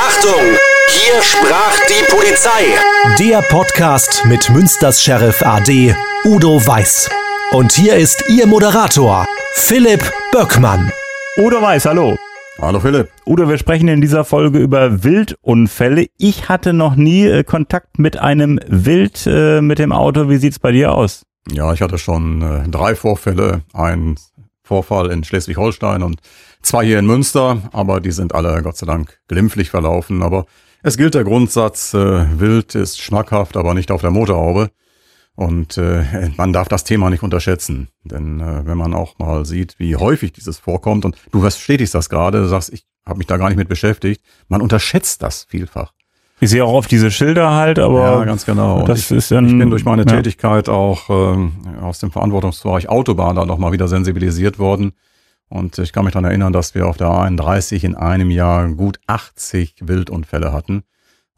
Achtung! Hier sprach die Polizei. Der Podcast mit Münsters Sheriff AD Udo Weiß. Und hier ist Ihr Moderator, Philipp Böckmann. Udo Weiß, hallo. Hallo Philipp. Udo, wir sprechen in dieser Folge über Wildunfälle. Ich hatte noch nie äh, Kontakt mit einem Wild äh, mit dem Auto. Wie sieht's bei dir aus? Ja, ich hatte schon äh, drei Vorfälle. Ein Vorfall in Schleswig-Holstein und zwei hier in Münster, aber die sind alle Gott sei Dank glimpflich verlaufen. Aber es gilt der Grundsatz, äh, Wild ist schmackhaft, aber nicht auf der Motorhaube. Und äh, man darf das Thema nicht unterschätzen. Denn äh, wenn man auch mal sieht, wie häufig dieses vorkommt, und du bestätigst das gerade, du sagst, ich habe mich da gar nicht mit beschäftigt, man unterschätzt das vielfach. Ich sehe auch auf diese Schilder halt, aber ja, ganz genau. Das ich, ist dann, ich bin durch meine ja. Tätigkeit auch ähm, aus dem Verantwortungsbereich Autobahn da nochmal wieder sensibilisiert worden. Und ich kann mich daran erinnern, dass wir auf der 31 in einem Jahr gut 80 Wildunfälle hatten.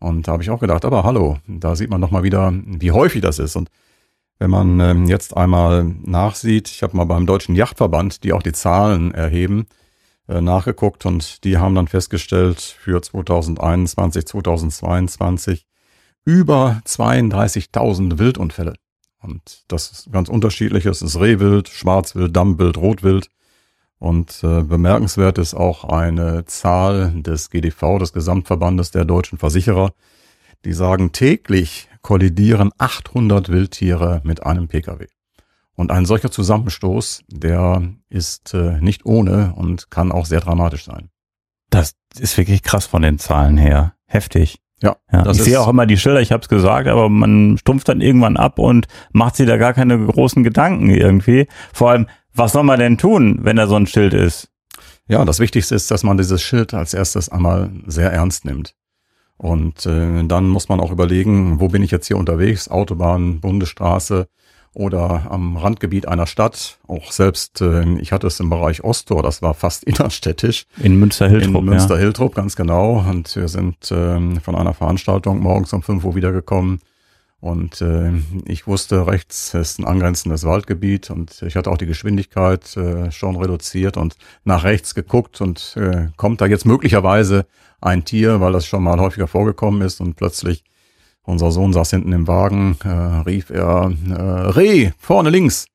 Und da habe ich auch gedacht, aber hallo, da sieht man nochmal wieder, wie häufig das ist. Und wenn man ähm, jetzt einmal nachsieht, ich habe mal beim Deutschen Yachtverband, die auch die Zahlen erheben, äh, nachgeguckt und die haben dann festgestellt für 2021, 2022 über 32.000 Wildunfälle. Und das ist ganz unterschiedlich. Es ist Rehwild, Schwarzwild, Dammwild, Rotwild. Und äh, bemerkenswert ist auch eine Zahl des GDV, des Gesamtverbandes der deutschen Versicherer. Die sagen, täglich kollidieren 800 Wildtiere mit einem Pkw. Und ein solcher Zusammenstoß, der ist äh, nicht ohne und kann auch sehr dramatisch sein. Das ist wirklich krass von den Zahlen her. Heftig. Ja, Ja, ich sehe auch immer die Schilder, ich habe es gesagt, aber man stumpft dann irgendwann ab und macht sich da gar keine großen Gedanken irgendwie. Vor allem, was soll man denn tun, wenn da so ein Schild ist? Ja, das Wichtigste ist, dass man dieses Schild als erstes einmal sehr ernst nimmt. Und äh, dann muss man auch überlegen, wo bin ich jetzt hier unterwegs? Autobahn, Bundesstraße oder am Randgebiet einer Stadt. Auch selbst, äh, ich hatte es im Bereich Ostor, das war fast innerstädtisch. In Münster-Hiltrup. In Münster-Hiltrup, ganz genau. Und wir sind ähm, von einer Veranstaltung morgens um 5 Uhr wiedergekommen. Und äh, ich wusste, rechts ist ein angrenzendes Waldgebiet und ich hatte auch die Geschwindigkeit äh, schon reduziert und nach rechts geguckt und äh, kommt da jetzt möglicherweise ein Tier, weil das schon mal häufiger vorgekommen ist und plötzlich unser Sohn saß hinten im Wagen, äh, rief er äh, Reh vorne links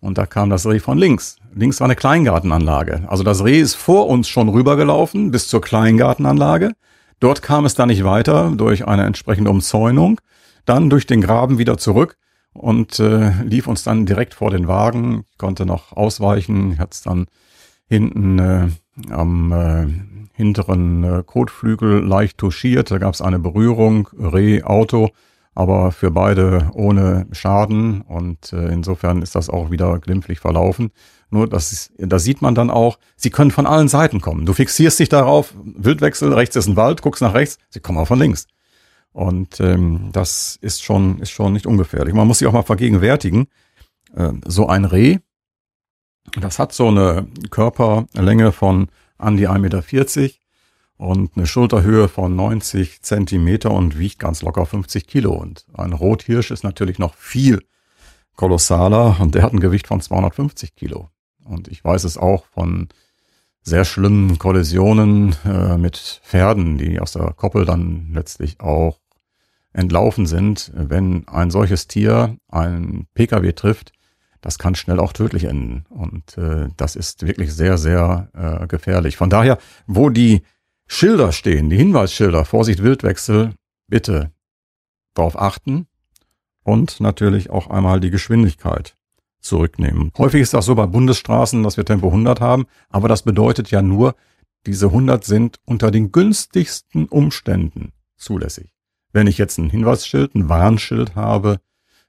und da kam das Reh von links. Links war eine Kleingartenanlage. Also das Reh ist vor uns schon rübergelaufen bis zur Kleingartenanlage. Dort kam es dann nicht weiter durch eine entsprechende Umzäunung dann durch den Graben wieder zurück und äh, lief uns dann direkt vor den Wagen. Ich konnte noch ausweichen, hat es dann hinten äh, am äh, hinteren äh, Kotflügel leicht touchiert. Da gab es eine Berührung, Reh, Auto, aber für beide ohne Schaden und äh, insofern ist das auch wieder glimpflich verlaufen. Nur das ist, da sieht man dann auch, sie können von allen Seiten kommen. Du fixierst dich darauf, Wildwechsel, rechts ist ein Wald, guckst nach rechts, sie kommen auch von links. Und ähm, das ist schon, ist schon nicht ungefährlich. Man muss sich auch mal vergegenwärtigen, äh, so ein Reh, das hat so eine Körperlänge von an die 1,40 Meter und eine Schulterhöhe von 90 Zentimeter und wiegt ganz locker 50 Kilo. Und ein Rothirsch ist natürlich noch viel kolossaler und der hat ein Gewicht von 250 Kilo. Und ich weiß es auch von sehr schlimmen Kollisionen äh, mit Pferden, die aus der Koppel dann letztlich auch entlaufen sind. Wenn ein solches Tier einen Pkw trifft, das kann schnell auch tödlich enden. Und äh, das ist wirklich sehr, sehr äh, gefährlich. Von daher, wo die Schilder stehen, die Hinweisschilder, Vorsicht Wildwechsel, bitte darauf achten und natürlich auch einmal die Geschwindigkeit zurücknehmen. Häufig ist das so bei Bundesstraßen, dass wir Tempo 100 haben, aber das bedeutet ja nur, diese 100 sind unter den günstigsten Umständen zulässig. Wenn ich jetzt ein Hinweisschild, ein Warnschild habe,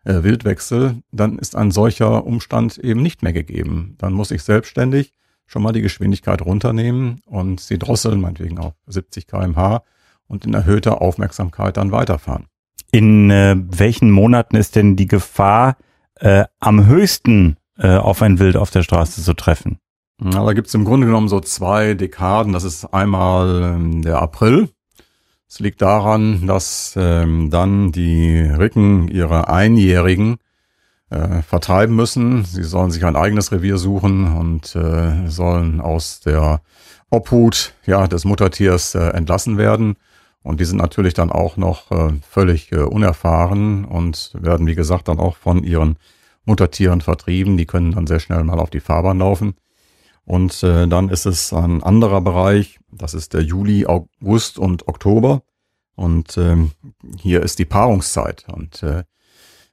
äh, Wildwechsel, dann ist ein solcher Umstand eben nicht mehr gegeben. Dann muss ich selbstständig schon mal die Geschwindigkeit runternehmen und sie drosseln, meinetwegen auf 70 kmh und in erhöhter Aufmerksamkeit dann weiterfahren. In äh, welchen Monaten ist denn die Gefahr äh, am höchsten äh, auf ein Wild auf der Straße zu treffen? Ja, da gibt's im Grunde genommen so zwei Dekaden. Das ist einmal ähm, der April. Es liegt daran, dass ähm, dann die Ricken ihre Einjährigen äh, vertreiben müssen. Sie sollen sich ein eigenes Revier suchen und äh, sollen aus der Obhut ja, des Muttertiers äh, entlassen werden. Und die sind natürlich dann auch noch äh, völlig äh, unerfahren und werden, wie gesagt, dann auch von ihren Muttertieren vertrieben. Die können dann sehr schnell mal auf die Fahrbahn laufen. Und äh, dann ist es ein anderer Bereich, das ist der Juli, August und Oktober. Und ähm, hier ist die Paarungszeit. Und äh,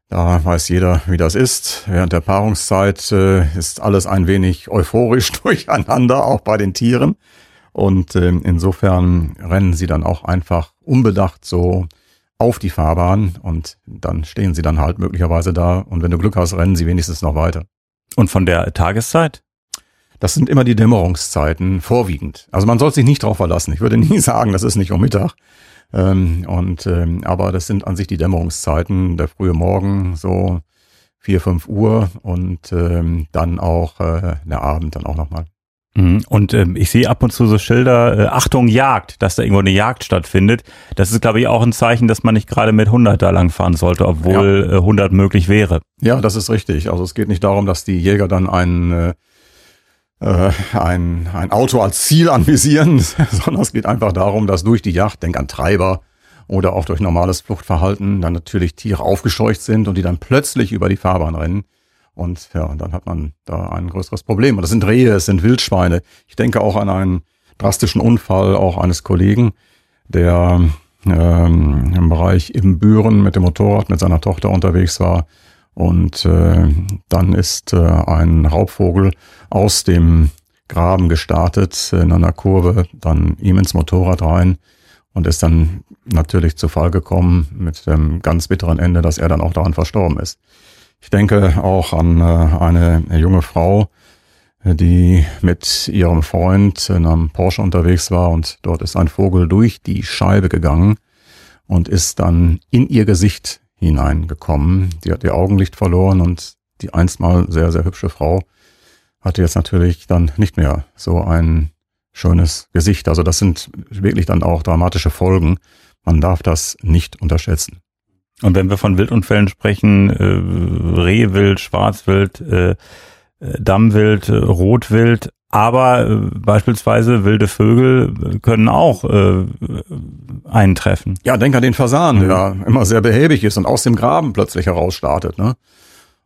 da weiß jeder, wie das ist. Während der Paarungszeit äh, ist alles ein wenig euphorisch durcheinander, auch bei den Tieren. Und äh, insofern rennen sie dann auch einfach unbedacht so auf die Fahrbahn und dann stehen sie dann halt möglicherweise da und wenn du Glück hast, rennen sie wenigstens noch weiter. Und von der Tageszeit? Das sind immer die Dämmerungszeiten vorwiegend. Also man soll sich nicht drauf verlassen. Ich würde nie sagen, das ist nicht um Mittag. Ähm, und ähm, aber das sind an sich die Dämmerungszeiten, der frühe Morgen, so vier, fünf Uhr und ähm, dann auch äh, der Abend dann auch nochmal. Mhm. Und ähm, ich sehe ab und zu so Schilder, äh, Achtung Jagd, dass da irgendwo eine Jagd stattfindet. Das ist, glaube ich, auch ein Zeichen, dass man nicht gerade mit 100 da lang fahren sollte, obwohl ja. äh, 100 möglich wäre. Ja, das ist richtig. Also es geht nicht darum, dass die Jäger dann ein, äh, äh ein, ein Auto als Ziel anvisieren, sondern es geht einfach darum, dass durch die Jagd, denk an Treiber oder auch durch normales Fluchtverhalten, dann natürlich Tiere aufgescheucht sind und die dann plötzlich über die Fahrbahn rennen. Und ja, dann hat man da ein größeres Problem. Und das sind Rehe, es sind Wildschweine. Ich denke auch an einen drastischen Unfall auch eines Kollegen, der ähm, im Bereich Ibbenbüren mit dem Motorrad mit seiner Tochter unterwegs war. Und äh, dann ist äh, ein Raubvogel aus dem Graben gestartet in einer Kurve, dann ihm ins Motorrad rein und ist dann natürlich zu Fall gekommen mit dem ganz bitteren Ende, dass er dann auch daran verstorben ist. Ich denke auch an äh, eine junge Frau, die mit ihrem Freund in einem Porsche unterwegs war und dort ist ein Vogel durch die Scheibe gegangen und ist dann in ihr Gesicht hineingekommen. Die hat ihr Augenlicht verloren und die einstmal sehr, sehr hübsche Frau hatte jetzt natürlich dann nicht mehr so ein schönes Gesicht. Also das sind wirklich dann auch dramatische Folgen. Man darf das nicht unterschätzen. Und wenn wir von Wildunfällen sprechen, äh, Rehwild, Schwarzwild, äh, äh Dammwild, äh, Rotwild, aber äh, beispielsweise wilde Vögel können auch äh, eintreffen. Ja, denk an den Fasan, mhm. der immer sehr behäbig ist und aus dem Graben plötzlich herausstartet. Ne?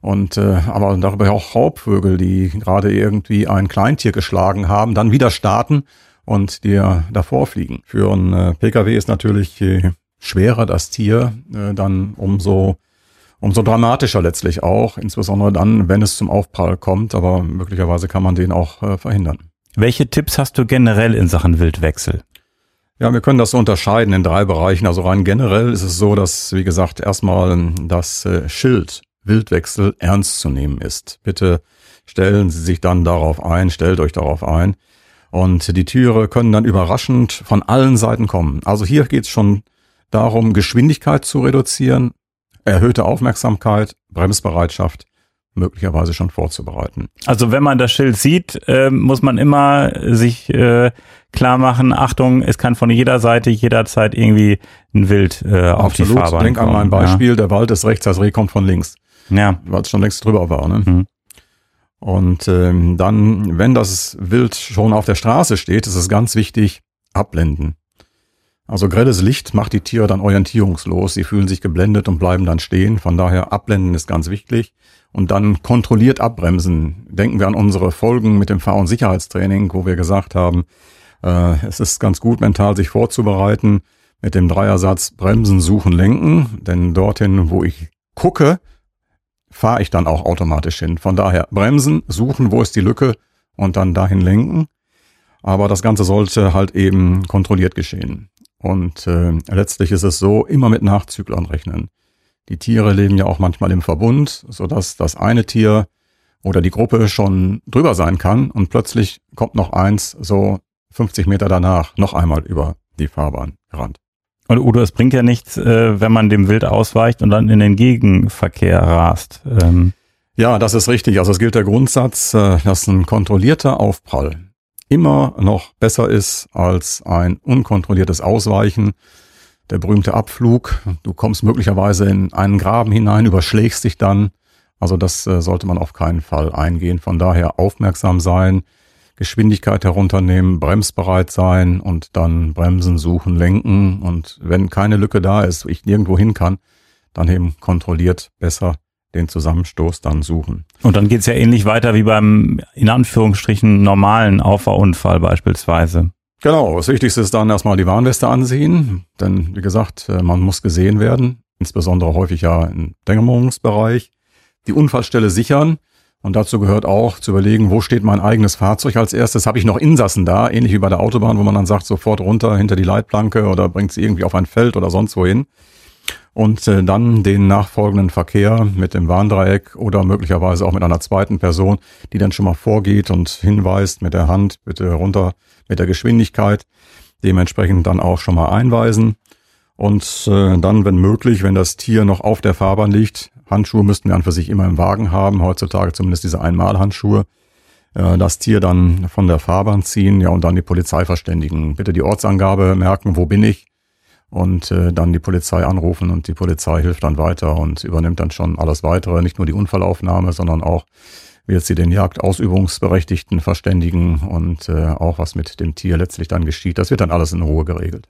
Und äh, aber darüber auch Raubvögel, die gerade irgendwie ein Kleintier geschlagen haben, dann wieder starten und dir davor fliegen. Für einen äh, Pkw ist natürlich äh, schwerer das Tier, äh, dann umso, umso dramatischer letztlich auch, insbesondere dann, wenn es zum Aufprall kommt, aber möglicherweise kann man den auch äh, verhindern. Welche Tipps hast du generell in Sachen Wildwechsel? Ja, wir können das so unterscheiden in drei Bereichen. Also rein generell ist es so, dass, wie gesagt, erstmal das äh, Schild Wildwechsel ernst zu nehmen ist. Bitte stellen Sie sich dann darauf ein, stellt euch darauf ein. Und die Tiere können dann überraschend von allen Seiten kommen. Also hier geht's schon darum, Geschwindigkeit zu reduzieren, erhöhte Aufmerksamkeit, Bremsbereitschaft möglicherweise schon vorzubereiten. Also wenn man das Schild sieht, äh, muss man immer sich äh, klar machen, Achtung, es kann von jeder Seite jederzeit irgendwie ein Wild äh, auf die Fahrbahn Denk kommen. an mein Beispiel, ja. der Wald ist rechts, das Reh kommt von links. Ja. Weil es schon längst drüber war. Ne? Mhm. Und ähm, dann, wenn das Wild schon auf der Straße steht, ist es ganz wichtig, abblenden. Also grelles Licht macht die Tiere dann orientierungslos. Sie fühlen sich geblendet und bleiben dann stehen. Von daher abblenden ist ganz wichtig. Und dann kontrolliert abbremsen. Denken wir an unsere Folgen mit dem Fahr- und Sicherheitstraining, wo wir gesagt haben, äh, es ist ganz gut, mental sich vorzubereiten mit dem Dreiersatz Bremsen, Suchen, Lenken. Denn dorthin, wo ich gucke, fahre ich dann auch automatisch hin. Von daher bremsen, suchen, wo ist die Lücke und dann dahin lenken. Aber das Ganze sollte halt eben kontrolliert geschehen. Und äh, letztlich ist es so, immer mit Nachzüglern rechnen. Die Tiere leben ja auch manchmal im Verbund, so dass das eine Tier oder die Gruppe schon drüber sein kann und plötzlich kommt noch eins so 50 Meter danach noch einmal über die Fahrbahn gerannt. Und Udo, es bringt ja nichts, äh, wenn man dem Wild ausweicht und dann in den Gegenverkehr rast. Ähm. Ja, das ist richtig. Also es gilt der Grundsatz, äh, dass ein kontrollierter Aufprall immer noch besser ist als ein unkontrolliertes Ausweichen. Der berühmte Abflug. Du kommst möglicherweise in einen Graben hinein, überschlägst dich dann. Also das äh, sollte man auf keinen Fall eingehen. Von daher aufmerksam sein, Geschwindigkeit herunternehmen, bremsbereit sein und dann bremsen, suchen, lenken. Und wenn keine Lücke da ist, ich nirgendwo hin kann, dann eben kontrolliert besser den Zusammenstoß dann suchen. Und dann geht's ja ähnlich weiter wie beim in Anführungsstrichen normalen Auffahrunfall beispielsweise. Genau, das Wichtigste ist dann erstmal die Warnweste ansehen, denn wie gesagt, äh, man muss gesehen werden, insbesondere häufig ja im Dämmerungsbereich, die Unfallstelle sichern, und dazu gehört auch zu überlegen, wo steht mein eigenes Fahrzeug als erstes? Habe ich noch Insassen da, ähnlich wie bei der Autobahn, wo man dann sagt, sofort runter hinter die Leitplanke oder bringt sie irgendwie auf ein Feld oder sonst wohin. Und äh, dann den nachfolgenden Verkehr mit dem Warndreieck oder möglicherweise auch mit einer zweiten Person, die dann schon mal vorgeht und hinweist mit der Hand, bitte runter mit der Geschwindigkeit. Dementsprechend dann auch schon mal einweisen. Und äh, dann, wenn möglich, wenn das Tier noch auf der Fahrbahn liegt, Handschuhe müssten wir an für sich immer im Wagen haben, heutzutage zumindest diese Einmalhandschuhe. Äh, das Tier dann von der Fahrbahn ziehen, ja, und dann die Polizei verständigen. Bitte die Ortsangabe merken, wo bin ich? Und äh, dann die Polizei anrufen und die Polizei hilft dann weiter und übernimmt dann schon alles weitere, nicht nur die Unfallaufnahme, sondern auch wird sie den Jagdausübungsberechtigten verständigen und äh, auch was mit dem Tier letztlich dann geschieht. Das wird dann alles in Ruhe geregelt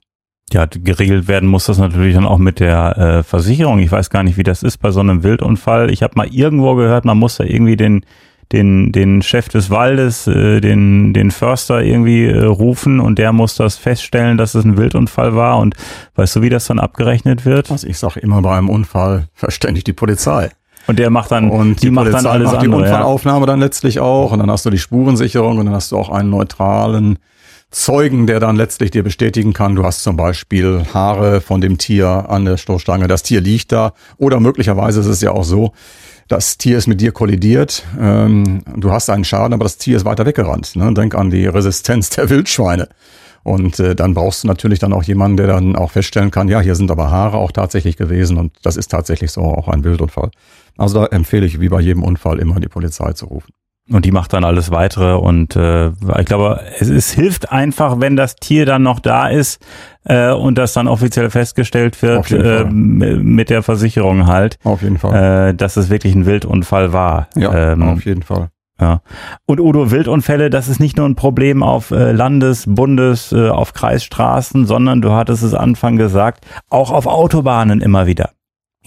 ja, geregelt werden muss das natürlich dann auch mit der äh, Versicherung. Ich weiß gar nicht, wie das ist bei so einem Wildunfall. Ich habe mal irgendwo gehört, man muss da irgendwie den den den Chef des Waldes, äh, den den Förster irgendwie äh, rufen und der muss das feststellen, dass es ein Wildunfall war. Und weißt du, wie das dann abgerechnet wird? Also ich sage immer bei einem Unfall verständigt die Polizei. Und der macht dann, und die, die macht dann alles macht andere, die Unfallaufnahme ja. dann letztlich auch und dann hast du die Spurensicherung und dann hast du auch einen neutralen Zeugen, der dann letztlich dir bestätigen kann, du hast zum Beispiel Haare von dem Tier an der Stoßstange, das Tier liegt da oder möglicherweise ist es ja auch so, das Tier ist mit dir kollidiert, ähm, du hast einen Schaden, aber das Tier ist weiter weggerannt. Ne? Denk an die Resistenz der Wildschweine. Und äh, dann brauchst du natürlich dann auch jemanden, der dann auch feststellen kann, ja, hier sind aber Haare auch tatsächlich gewesen und das ist tatsächlich so auch ein Wildunfall. Also da empfehle ich wie bei jedem Unfall immer die Polizei zu rufen. Und die macht dann alles weitere und äh, ich glaube, es, es hilft einfach, wenn das Tier dann noch da ist äh, und das dann offiziell festgestellt wird äh, mit der Versicherung halt. Auf jeden Fall. Äh, dass es wirklich ein Wildunfall war. Ja, ähm, auf jeden Fall. Ja. Und Udo, Wildunfälle, das ist nicht nur ein Problem auf äh, Landes-, Bundes-, äh, auf Kreisstraßen, sondern du hattest es Anfang gesagt, auch auf Autobahnen immer wieder.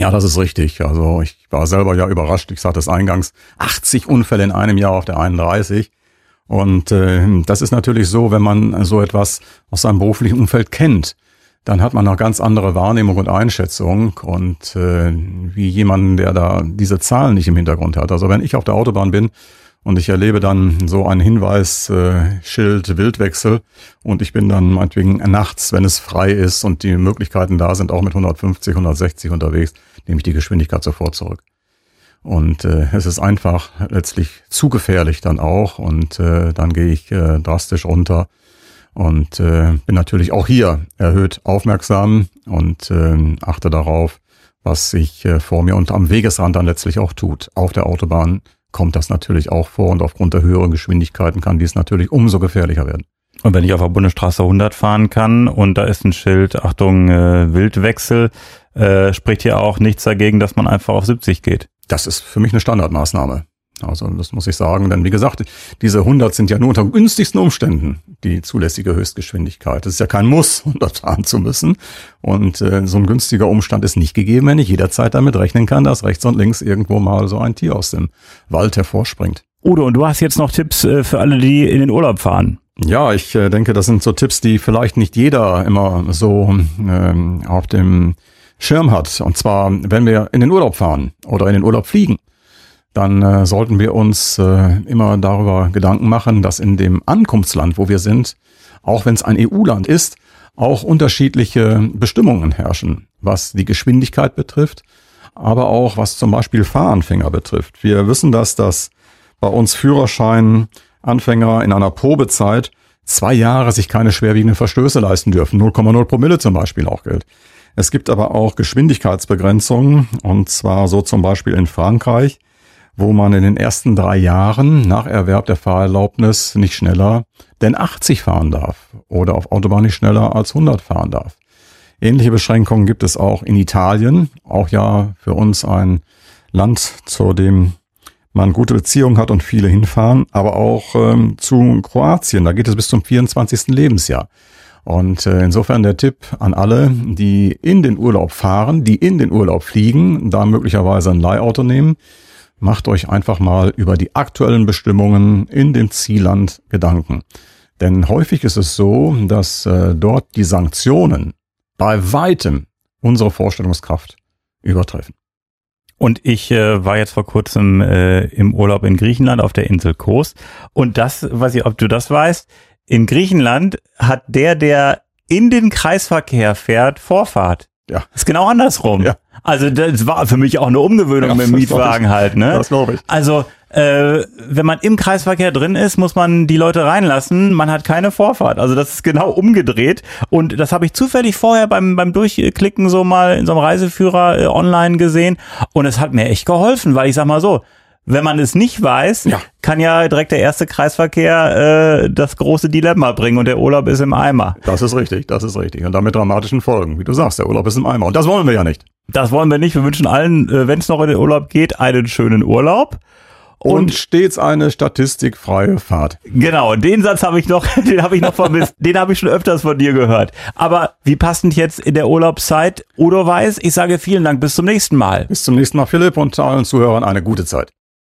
Ja, das ist richtig. Also ich war selber ja überrascht. Ich sagte es eingangs, 80 Unfälle in einem Jahr auf der 31. Und äh, das ist natürlich so, wenn man so etwas aus seinem beruflichen Umfeld kennt, dann hat man eine ganz andere Wahrnehmung und Einschätzung und äh, wie jemanden, der da diese Zahlen nicht im Hintergrund hat. Also wenn ich auf der Autobahn bin und ich erlebe dann so ein Hinweisschild äh, Wildwechsel und ich bin dann meinetwegen nachts, wenn es frei ist und die Möglichkeiten da sind, auch mit 150, 160 unterwegs, nehme ich die Geschwindigkeit sofort zurück. Und äh, es ist einfach letztlich zu gefährlich dann auch und äh, dann gehe ich äh, drastisch runter und äh, bin natürlich auch hier erhöht aufmerksam und äh, achte darauf, was sich äh, vor mir und am Wegesrand dann letztlich auch tut. Auf der Autobahn kommt das natürlich auch vor und aufgrund der höheren Geschwindigkeiten kann dies natürlich umso gefährlicher werden. Und wenn ich auf der Bundesstraße 100 fahren kann und da ist ein Schild, Achtung, äh, Wildwechsel, äh, spricht hier auch nichts dagegen, dass man einfach auf 70 geht. Das ist für mich eine Standardmaßnahme. Also das muss ich sagen, denn wie gesagt, diese 100 sind ja nur unter günstigsten Umständen die zulässige Höchstgeschwindigkeit. Es ist ja kein Muss, 100 fahren zu müssen. Und äh, so ein günstiger Umstand ist nicht gegeben, wenn ich jederzeit damit rechnen kann, dass rechts und links irgendwo mal so ein Tier aus dem Wald hervorspringt. Udo, und du hast jetzt noch Tipps äh, für alle, die in den Urlaub fahren. Ja, ich äh, denke, das sind so Tipps, die vielleicht nicht jeder immer so ähm, auf dem Schirm hat. Und zwar, wenn wir in den Urlaub fahren oder in den Urlaub fliegen dann äh, sollten wir uns äh, immer darüber Gedanken machen, dass in dem Ankunftsland, wo wir sind, auch wenn es ein EU-Land ist, auch unterschiedliche Bestimmungen herrschen, was die Geschwindigkeit betrifft, aber auch was zum Beispiel Fahranfänger betrifft. Wir wissen, dass das bei uns Führerschein-Anfänger in einer Probezeit zwei Jahre sich keine schwerwiegenden Verstöße leisten dürfen. 0,0 Promille zum Beispiel auch gilt. Es gibt aber auch Geschwindigkeitsbegrenzungen und zwar so zum Beispiel in Frankreich wo man in den ersten drei Jahren nach Erwerb der Fahrerlaubnis nicht schneller denn 80 fahren darf oder auf Autobahn nicht schneller als 100 fahren darf. Ähnliche Beschränkungen gibt es auch in Italien, auch ja für uns ein Land, zu dem man gute Beziehungen hat und viele hinfahren, aber auch ähm, zu Kroatien. Da geht es bis zum 24. Lebensjahr. Und äh, insofern der Tipp an alle, die in den Urlaub fahren, die in den Urlaub fliegen, da möglicherweise ein Leihauto nehmen, macht euch einfach mal über die aktuellen Bestimmungen in dem Zielland Gedanken. Denn häufig ist es so, dass äh, dort die Sanktionen bei weitem unsere Vorstellungskraft übertreffen. Und ich äh, war jetzt vor kurzem äh, im Urlaub in Griechenland auf der Insel Kos. Und das, weiß ich, ob du das weißt, in Griechenland hat der, der in den Kreisverkehr fährt, Vorfahrt. Ja. Ist genau andersrum. Ja. Also das war für mich auch eine Umgewöhnung Ja, mit dem Mietwagen halt, ne? Das glaube ich. Also äh, wenn man im Kreisverkehr drin ist, muss man die Leute reinlassen. Man hat keine Vorfahrt. Also das ist genau umgedreht. Und das habe ich zufällig vorher beim, beim Durchklicken so mal in so einem Reiseführer äh, online gesehen. Und es hat mir echt geholfen, weil ich sag mal so, wenn man es nicht weiß, Ja. kann ja direkt der erste Kreisverkehr äh, das große Dilemma bringen und der Urlaub ist im Eimer. Das ist richtig, das ist richtig. Und damit dramatischen Folgen. Wie du sagst, der Urlaub ist im Eimer. Und das wollen wir ja nicht. Das wollen wir nicht. Wir wünschen allen, äh, wenn es noch in den Urlaub geht, einen schönen Urlaub. Und, stets eine statistikfreie Fahrt. Genau, den Satz habe ich noch, den habe ich noch vermisst. den habe ich schon öfters von dir gehört. Aber wie passend jetzt in der Urlaubszeit Udo weiß, ich sage vielen Dank, bis zum nächsten Mal. Bis zum nächsten Mal, Philipp, und allen Zuhörern eine gute Zeit.